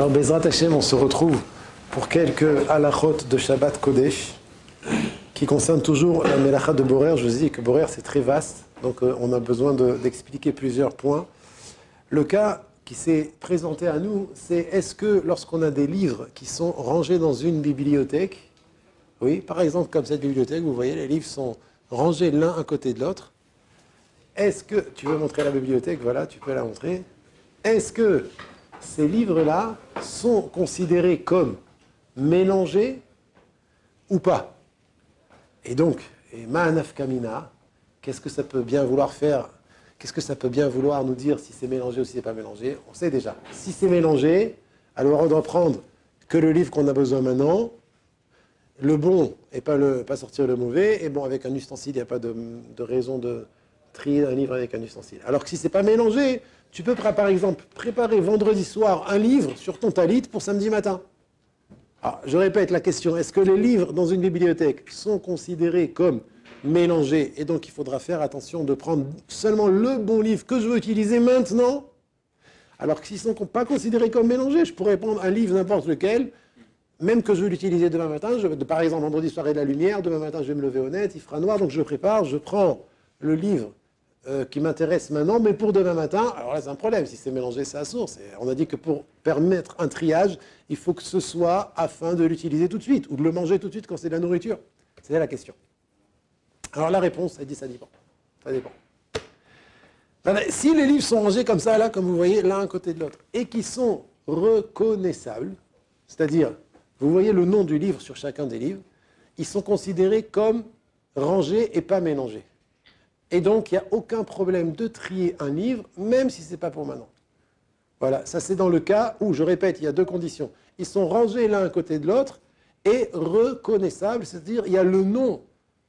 Alors, Bezrat Hashem, on se retrouve pour quelques halachot de Shabbat Kodesh qui concernent toujours la Melacha de Borer. Je vous dis que Borer, c'est très vaste, donc euh, on a besoin d'expliquer plusieurs points. Le cas qui s'est présenté à nous, c'est est-ce que lorsqu'on a des livres qui sont rangés dans une bibliothèque, oui, par exemple comme cette bibliothèque, vous voyez, les livres sont rangés l'un à côté de l'autre, est-ce que, tu veux montrer la bibliothèque, voilà, tu peux la montrer, est-ce que ces livres-là sont considérés comme mélangés ou pas Et donc, et Ma'anaf Kamina, qu'est-ce que ça peut bien vouloir faire Qu'est-ce que ça peut bien vouloir nous dire si c'est mélangé ou si c'est pas mélangé? On sait déjà. Si c'est mélangé, alors on doit prendre que le livre qu'on a besoin maintenant, le bon et pas, le, pas sortir le mauvais, et bon, avec un ustensile, il n'y a pas de, de, raison de trier un livre avec un ustensile. Alors que si c'est pas mélangé, tu peux par exemple préparer vendredi soir un livre sur ton talit pour samedi matin. Alors, je répète la question, est-ce que les livres dans une bibliothèque sont considérés comme mélangés et donc il faudra faire attention de prendre seulement le bon livre que je veux utiliser maintenant? Alors que s'ils ne sont pas considérés comme mélangés, je pourrais prendre un livre n'importe lequel, même que je veux l'utiliser demain matin, par exemple vendredi soir et de la lumière, demain matin je vais me lever honnête, il fera noir, donc je prépare, je prends le livre euh, qui m'intéresse maintenant, mais pour demain matin, alors là c'est un problème, si c'est mélangé c'est à source. on a dit que pour permettre un triage, il faut que ce soit afin de l'utiliser tout de suite, ou de le manger tout de suite quand c'est de la nourriture. C'est la question. Alors la réponse, elle dit ça dépend. Ça dépend. Si les livres sont rangés comme ça, là, comme vous voyez, l'un à côté de l'autre, et qui sont reconnaissables, c'est-à-dire, vous voyez le nom du livre sur chacun des livres, ils sont considérés comme rangés et pas mélangés. Et donc, il n'y a aucun problème de trier un livre, même si ce n'est pas pour maintenant. Voilà, ça c'est dans le cas où, je répète, il y a deux conditions. Ils sont rangés l'un à côté de l'autre et reconnaissables, c'est-à-dire il y a le nom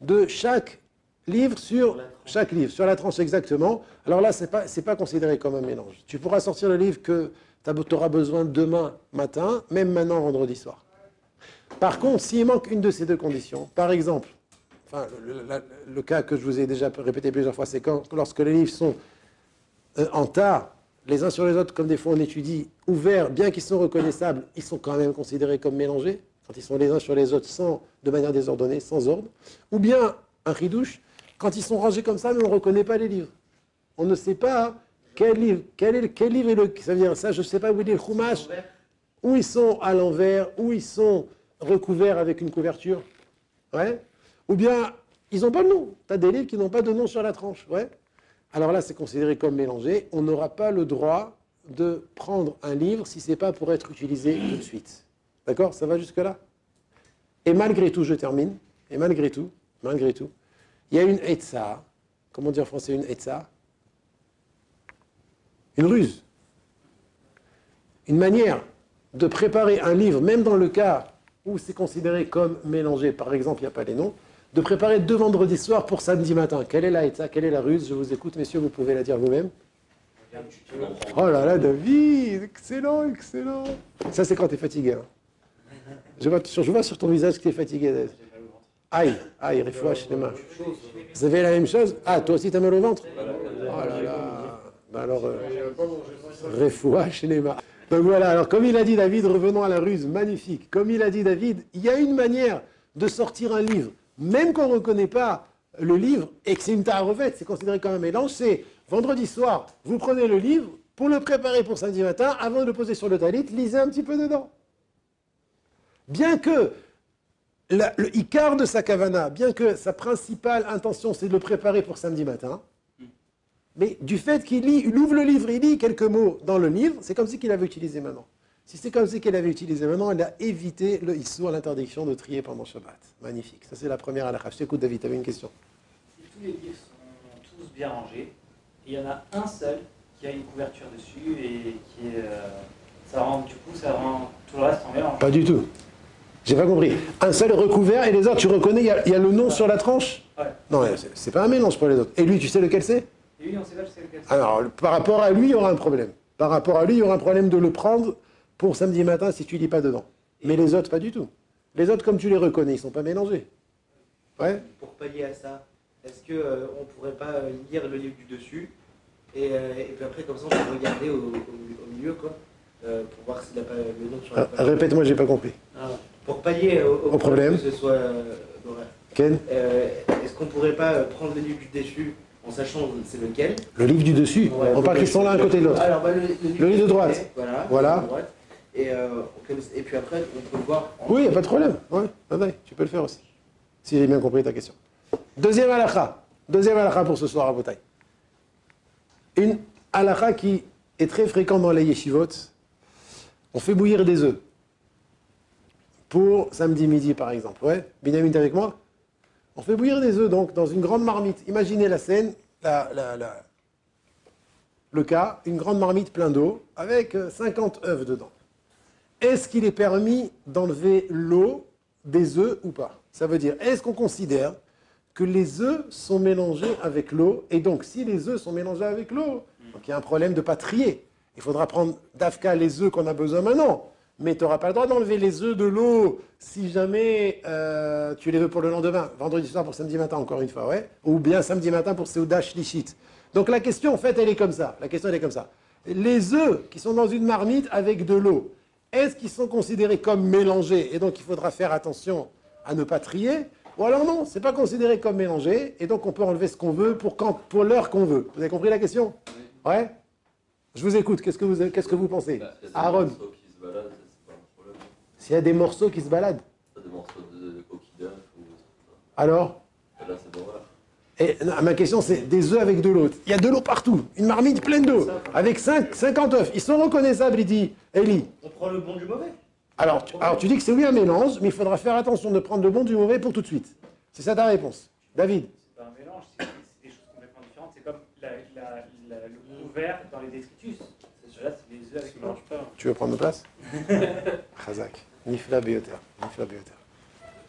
de chaque livre sur chaque livre, sur la tranche exactement. Alors là, ce n'est pas, pas considéré comme un mélange. Tu pourras sortir le livre que tu auras besoin demain matin, même maintenant vendredi soir. Par contre, s'il manque une de ces deux conditions, par exemple, enfin, le, cas que je vous ai déjà répété plusieurs fois, c'est quand lorsque les livres sont euh, en tas, les uns sur les autres, comme des fois on étudie, ouverts, bien qu'ils sont reconnaissables, ils sont quand même considérés comme mélangés quand ils sont les uns sur les autres sans, de manière désordonnée, sans ordre, ou bien un ridouche, quand ils sont rangés comme ça, mais on ne reconnaît pas les livres. On ne sait pas quel livre, quel, est, quel livre est le. Ça veut dire ça, je ne sais pas où il est le chumash, où ils sont à l'envers, où ils sont recouverts avec une couverture. Ouais. Ou bien, ils n'ont pas de nom. Tu as des livres qui n'ont pas de nom sur la tranche. Ouais. Alors là, c'est considéré comme mélangé. On n'aura pas le droit de prendre un livre si ce n'est pas pour être utilisé tout de suite. D'accord? Ça va jusque-là? Et malgré tout, je termine, et malgré tout, malgré tout, il y a une etza, comment dire en français une etza Une ruse. Une manière de préparer un livre, même dans le cas où c'est considéré comme mélangé, par exemple, il n'y a pas les noms, de préparer deux vendredis soirs pour samedi matin. Quelle est la Quelle est la ruse? Je vous écoute, messieurs, vous pouvez la dire vous-même. Oh là là, David, excellent, excellent. Ça, c'est quand tu es fatigué. Hein. Je vois, sur, je vois sur ton visage que tu es fatigué. Aïe, aïe, refouach les mains. Vous avez la même chose? Ah, toi aussi, tu as mal au ventre? Oh là là. Ben alors, euh, les mains. Donc voilà, alors comme il a dit David, revenons à la ruse, magnifique. Comme il a dit David, il y a une manière de sortir un livre, même qu'on ne reconnaît pas le livre et que c'est une refaite, c'est considéré comme un mélange, c'est vendredi soir, vous prenez le livre, pour le préparer pour samedi matin, avant de le poser sur le talit, lisez un petit peu dedans. Bien que le Icar de sa kavana, bien que sa principale intention c'est de le préparer pour samedi matin, mais du fait qu'il lit, ouvre le livre, il lit quelques mots dans le livre, c'est comme si qu'il avait utilisé maintenant. Si c'est comme si qu'il avait utilisé maintenant, il a évité le à l'interdiction de trier pendant Shabbat. Magnifique. Ça c'est la première halakha. Je t'écoute David, tu avais une question. Si tous les livres sont tous bien rangés, il y en a un seul qui a une couverture dessus et qui est... Euh, ça rend, du coup, ça rend tout le reste en mélange. Pas du tout. J'ai pas compris. Un seul recouvert et les autres, tu reconnais, il y, a, le nom sur la tranche? Ouais. Non, c'est pas un mélange pour les autres. Et lui, tu sais lequel c'est? Et lui, on sait pas lequel c'est. Alors, par rapport à lui, il y aura un problème. Par rapport à lui, il y aura un problème de le prendre pour samedi matin si tu lis pas dedans. Mais les autres, pas du tout. Les autres, comme tu les reconnais, ils sont pas mélangés. Ouais Pour pallier à ça, est-ce qu'on euh, on pourrait pas euh, lire le livre du dessus et, euh, et, puis après, comme ça, on peut regarder au, au milieu, quoi euh, pour voir s'il n'a pas le nom sur Ah, la page. Répète-moi, j'ai pas compris. Ah, Pour pallier au, Au problème. que ce soit. Ken Est-ce qu'on pourrait pas prendre le livre du déchu en sachant c'est lequel? Le livre du dessus? Ouais. On parle qu'ils sont l'un à côté de l'autre. Alors, bah, le, Le livre de droite. Voilà. Voilà. Et, euh, et puis après, on peut le voir. en- Oui, il n'y a pas de problème. Ouais, tu peux le faire aussi. Si j'ai bien compris ta question. Deuxième halakha. Deuxième halakha pour ce soir à Botaï. Une halakha qui est très fréquente dans les yeshivot. On fait bouillir des œufs. Pour samedi midi, par exemple. Ouais, Binyamin, t'es avec moi? On fait bouillir des œufs, donc, dans une grande marmite. Imaginez la scène, la, la- la- le cas, une grande marmite pleine d'eau, avec euh, 50 œufs dedans. Est-ce qu'il est permis d'enlever l'eau des œufs ou pas? Ça veut dire, est-ce qu'on considère que les œufs sont mélangés avec l'eau? Et donc, si les œufs sont mélangés avec l'eau, il y a un problème de pas trier. Il faudra prendre d'Afka les œufs qu'on a besoin maintenant. Mais tu n'auras pas le droit d'enlever les œufs de l'eau si jamais euh, tu les veux pour le lendemain, vendredi soir pour samedi matin, encore une fois. Ou bien samedi matin pour Seuda Shlichit. Donc la question, en fait, elle est comme ça. La question, est comme ça. Les œufs qui sont dans une marmite avec de l'eau, est-ce qu'ils sont considérés comme mélangés et donc il faudra faire attention à ne pas trier Ou alors non, c'est pas considéré comme mélangé et donc on peut enlever ce qu'on veut pour, quand, pour l'heure qu'on veut. Vous avez compris la question? Ouais. Je vous écoute, qu'est-ce que vous, qu'est-ce que vous pensez? Bah, il y a des Aaron, morceaux qui se baladent, c'est pas un problème. s'il y a des morceaux qui se baladent, des morceaux de, de coquilles d'œufs ou alors ça. Et là, c'est d'horreur. Et, non, Ma question c'est des œufs avec de l'eau. Il y a de l'eau partout, une marmite pleine d'eau, avec 5, 50 œufs. Ils sont reconnaissables, il dit Eli. On prend le bon du mauvais. Alors tu, alors, tu dis que c'est oui un mélange, mais il faudra faire attention de prendre le bon du mauvais pour tout de suite. C'est ça ta réponse. David? C'est pas un mélange, c'est des choses complètement différentes. C'est comme la, la- la- le couvert dans les détritus. Là, c'est les œufs avec le mélange pas. Tu veux prendre ma place? Khazak. Nifla Beoter. Nifla Beoter.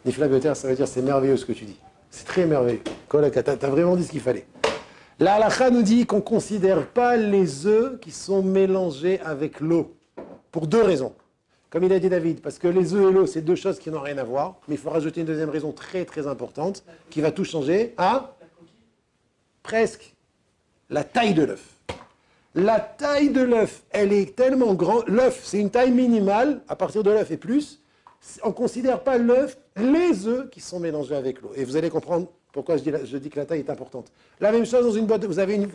Nifla Beoter, ça veut dire c'est merveilleux ce que tu dis. C'est très merveilleux. Kolaka, t'as vraiment dit ce qu'il fallait. La halakha nous dit qu'on ne considère pas les œufs qui sont mélangés avec l'eau. Pour deux raisons. Comme il a dit David, parce que les œufs et l'eau, c'est deux choses qui n'ont rien à voir. Mais il faut rajouter une deuxième raison très très importante qui va tout changer. Ah Presque. La taille de l'œuf. La taille de l'œuf, elle est tellement grande. L'œuf, c'est une taille minimale, à partir de l'œuf et plus. On ne considère pas l'œuf, les œufs qui sont mélangés avec l'eau. Et vous allez comprendre pourquoi je dis, que la taille est importante. La même chose dans une boîte, vous avez une,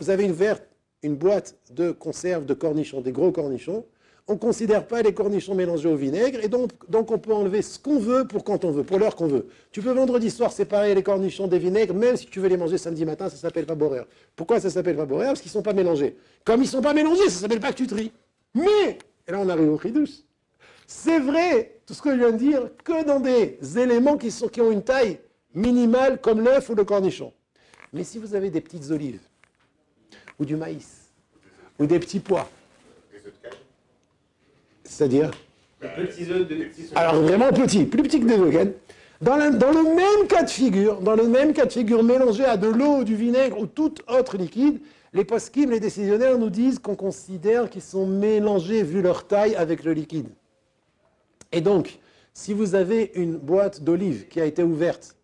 une, boîte de conserve de cornichons, des gros cornichons. On ne considère pas les cornichons mélangés au vinaigre, et donc, on peut enlever ce qu'on veut pour quand on veut, pour l'heure qu'on veut. Tu peux vendredi soir séparer les cornichons des vinaigres, même si tu veux les manger samedi matin, ça s'appelle pas borer. Pourquoi ça s'appelle pas borer Parce qu'ils ne sont pas mélangés. Comme ils ne sont pas mélangés, ça s'appelle pas que tu tries. Mais, et là on arrive au chidouche, c'est vrai, tout ce que je viens de dire, que dans des éléments qui, sont, qui ont une taille minimale, comme l'œuf ou le cornichon. Mais si vous avez des petites olives, ou du maïs, ou des petits pois, c'est-à-dire petits œufs petits œufs. alors vraiment petit, plus petit que des vegan. Dans, la- dans le même cas de figure, dans le même cas de figure mélangé à de l'eau, du vinaigre ou tout autre liquide, les poskim, les décisionnaires nous disent qu'on considère qu'ils sont mélangés vu leur taille avec le liquide. Et donc, si vous avez une boîte d'olives qui a été ouverte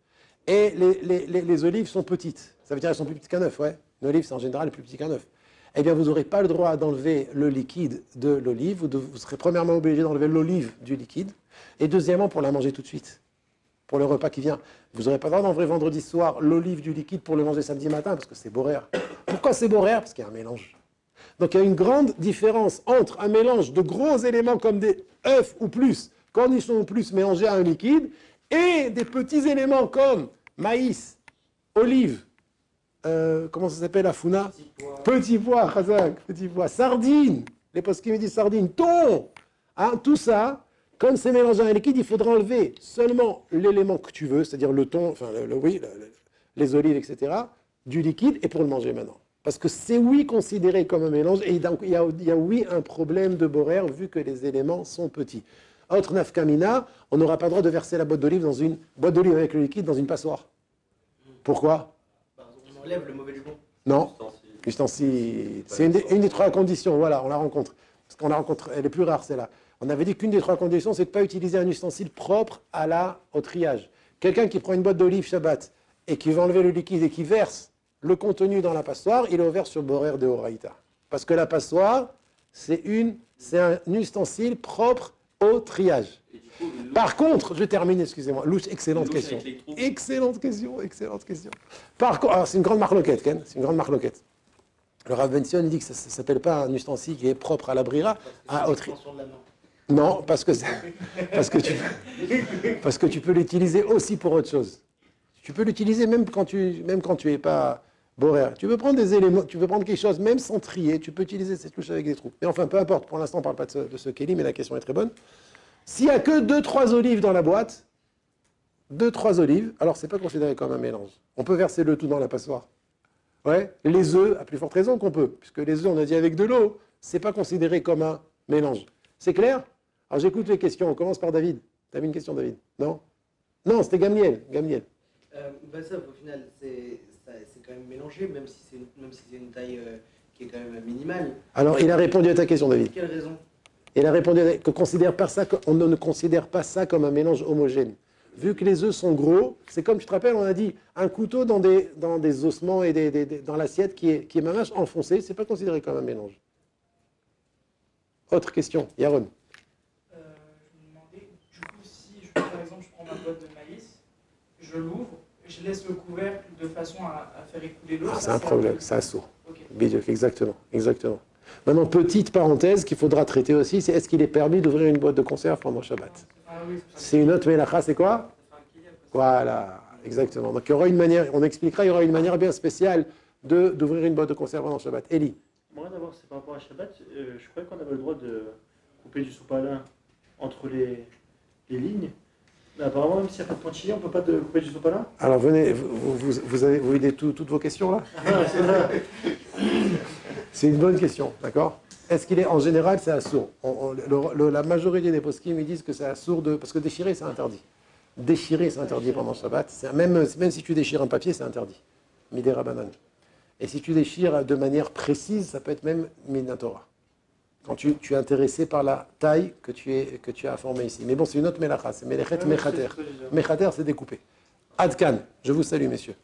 et les, les- les- les olives sont petites, ça veut dire qu'elles sont plus petites qu'un œuf, ouais. Une olive, c'est en général plus petit qu'un œuf. Eh bien, vous n'aurez pas le droit d'enlever le liquide de l'olive. Vous, vous serez premièrement obligé d'enlever l'olive du liquide. Et deuxièmement, pour la manger tout de suite. Pour le repas qui vient. Vous n'aurez pas le droit d'enlever vendredi soir l'olive du liquide pour le manger samedi matin, parce que c'est boréa. Pourquoi c'est boréa Parce qu'il y a un mélange. Donc il y a une grande différence entre un mélange de gros éléments comme des œufs ou plus, cornichons ou plus mélangés à un liquide, et des petits éléments comme maïs, olive, euh, comment ça s'appelle la founa. Petit pois, Khazak, petit pois, sardines, les postes qui me disent sardines, thon, hein, tout ça, comme c'est mélangé à un liquide, il faudra enlever seulement l'élément que tu veux, c'est-à-dire le thon, enfin, le, le- oui, le- le- les olives, etc., du liquide, et pour le manger maintenant. Parce que c'est oui considéré comme un mélange, et donc il y a, il y a oui un problème de boraire vu que les éléments sont petits. Autre nafkamina, on n'aura pas le droit de verser la boîte d'olive dans une boîte d'olive avec le liquide dans une passoire. Pourquoi? Bah, On enlève le mauvais du bon. Non. C'est une, des- une des trois conditions. Voilà, on la rencontre. Parce qu'on la rencontre, elle est plus rare, celle-là. On avait dit qu'une des trois conditions, c'est de ne pas utiliser un ustensile propre à la, au triage. Quelqu'un qui prend une boîte d'olive Shabbat et qui va enlever le liquide et qui verse le contenu dans la passoire, il est ouvert sur Borer de Horaïta. Parce que la passoire, c'est une, c'est un ustensile propre au triage. Coup, Par contre, je termine, excusez-moi. Louche, excellente louche question. Excellente question, excellente question. Par contre, c'est une grande marloquette, Ken, c'est une grande marloquette. Le Rav Ben dit que ça ne s'appelle pas un ustensile qui est propre à la brira, à au. Non, parce que, parce, que tu, parce que tu peux l'utiliser aussi pour autre chose. Tu peux l'utiliser même quand tu même quand tu es pas boraire. Tu peux prendre des éléments, tu peux prendre quelque chose même sans trier. Tu peux utiliser cette louche avec des trous. Mais enfin, peu importe. Pour l'instant, on parle pas de ce, de ce Kelly, mais la question est très bonne. S'il y a que deux trois olives dans la boîte, deux trois olives, alors c'est pas considéré comme un mélange. On peut verser le tout dans la passoire. Ouais. Les œufs, à plus forte raison qu'on peut, puisque les œufs, on a dit avec de l'eau, c'est pas considéré comme un mélange. C'est clair? Alors j'écoute les questions. On commence par David. T'as mis une question, David? Non? Non, c'était Gamliel. Gamliel. Euh, ça, au final, c'est c'est quand même mélangé, même si c'est une, même si c'est une taille euh, qui est quand même minimale. Alors il a répondu à ta question, David. Quelle raison? Il a répondu à- que considère pas ça, on ne considère pas ça comme un mélange homogène. Vu que les œufs sont gros, c'est comme tu te rappelles, on a dit un couteau dans des, dans des ossements et des, des- des- dans l'assiette qui est, qui est mamache enfoncé, c'est pas considéré comme un mélange. Autre question, Yaron. Euh, je me demandais, du coup, si je, par exemple je prends ma boîte de maïs, je l'ouvre, je laisse le couvercle de façon à, à faire écouler l'eau. Ah, ça, c'est un problème, c'est un sourd. Exactement, exactement. Maintenant, petite parenthèse qu'il faudra traiter aussi, c'est est-ce qu'il est permis d'ouvrir une boîte de conserve pendant Shabbat? Ah oui, c'est ça. Une autre mélacha, c'est quoi? Voilà, exactement. Donc il y aura une manière, on expliquera, il y aura une manière bien spéciale de- d'ouvrir une boîte de conserve pendant Shabbat. Eli, Moi, d'abord, c'est par rapport à Shabbat. euh, je croyais qu'on avait le droit de couper du sopalin entre les, les lignes. Mais apparemment, même s'il n'y a pas de pointillé, on ne peut pas de couper du sopalin alors venez, vous, vous, vous avez vous aidez tout- toutes vos questions là Ah, c'est une bonne question, d'accord? Est-ce qu'il est, en général, c'est assourd On- on- le- le- La majorité des poskim, ils disent que c'est assourd de... Parce que déchirer, c'est interdit. Déchirer, c'est interdit pendant Shabbat. Même, même si tu déchires un papier, c'est interdit. Midera banane. Et si tu déchires de manière précise, ça peut être même Minatora. Quand tu, tu es intéressé par la taille que tu, es, que tu as formée ici. Mais bon, c'est une autre mélacha, c'est Melechet Ouais, Mechater. Mechater, c'est découpé. Adkan, je vous salue, messieurs.